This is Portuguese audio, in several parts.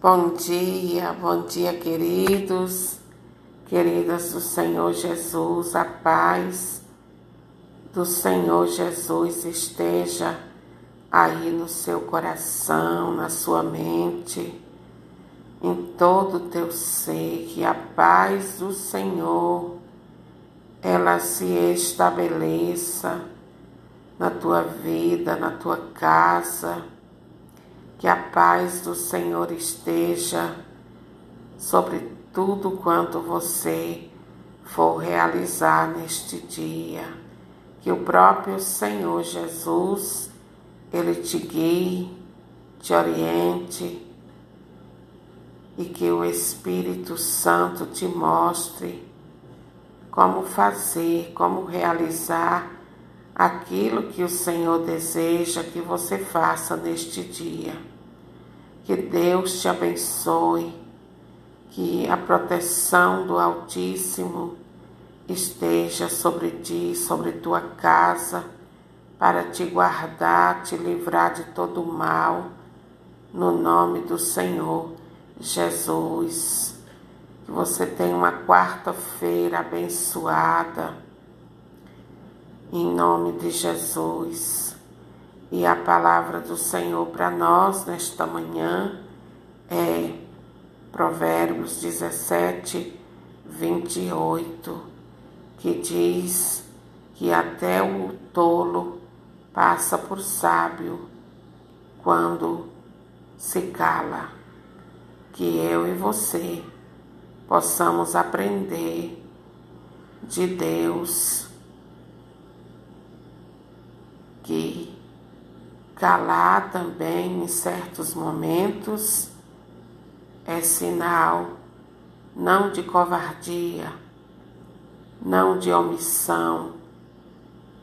Bom dia, bom dia, queridos, queridas do Senhor Jesus, a paz do Senhor Jesus esteja aí no seu coração, na sua mente, em todo o teu ser, que a paz do Senhor ela se estabeleça na tua vida, na tua casa que a paz do Senhor esteja sobre tudo quanto você for realizar neste dia. Que o próprio Senhor Jesus, Ele te guie, te oriente e que o Espírito Santo te mostre como fazer, como realizar aquilo que o Senhor deseja que você faça neste dia. Que Deus te abençoe, que a proteção do Altíssimo esteja sobre ti, sobre tua casa, para te guardar, te livrar de todo mal, no nome do Senhor Jesus. Que você tenha uma quarta-feira abençoada em nome de Jesus. E a palavra do Senhor para nós nesta manhã é Provérbios 17, 28, que diz que até o tolo passa por sábio quando se cala. Que eu e você possamos aprender de Deus que calar também em certos momentos é sinal não de covardia, não de omissão,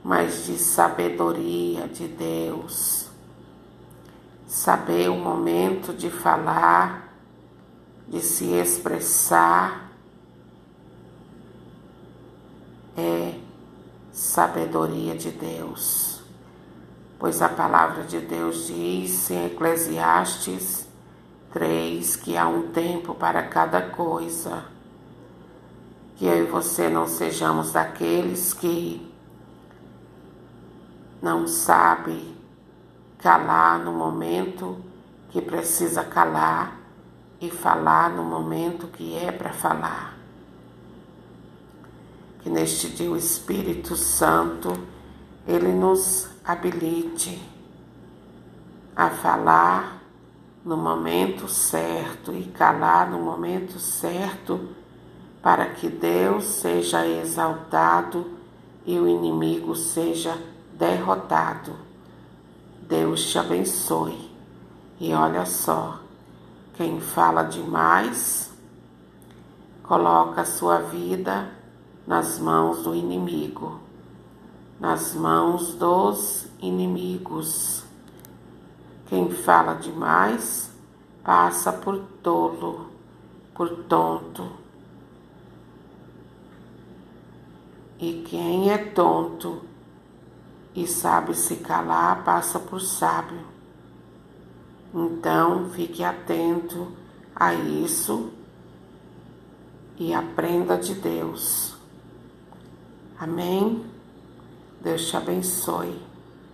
mas de sabedoria de Deus. Saber o momento de falar, de se expressar, é sabedoria de Deus pois a palavra de Deus diz em Eclesiastes 3 que há um tempo para cada coisa. Que eu e você não sejamos daqueles que não sabe calar no momento que precisa calar e falar no momento que é para falar. Que neste dia o Espírito Santo ele nos habilite a falar no momento certo e calar no momento certo, para que Deus seja exaltado e o inimigo seja derrotado. Deus te abençoe. E olha só, quem fala demais coloca a sua vida nas mãos do inimigo nas mãos dos inimigos. Quem fala demais passa por tolo, por tonto. E quem é tonto e sabe se calar passa por sábio. Então fique atento a isso e aprenda de Deus. Amém? Deus te abençoe.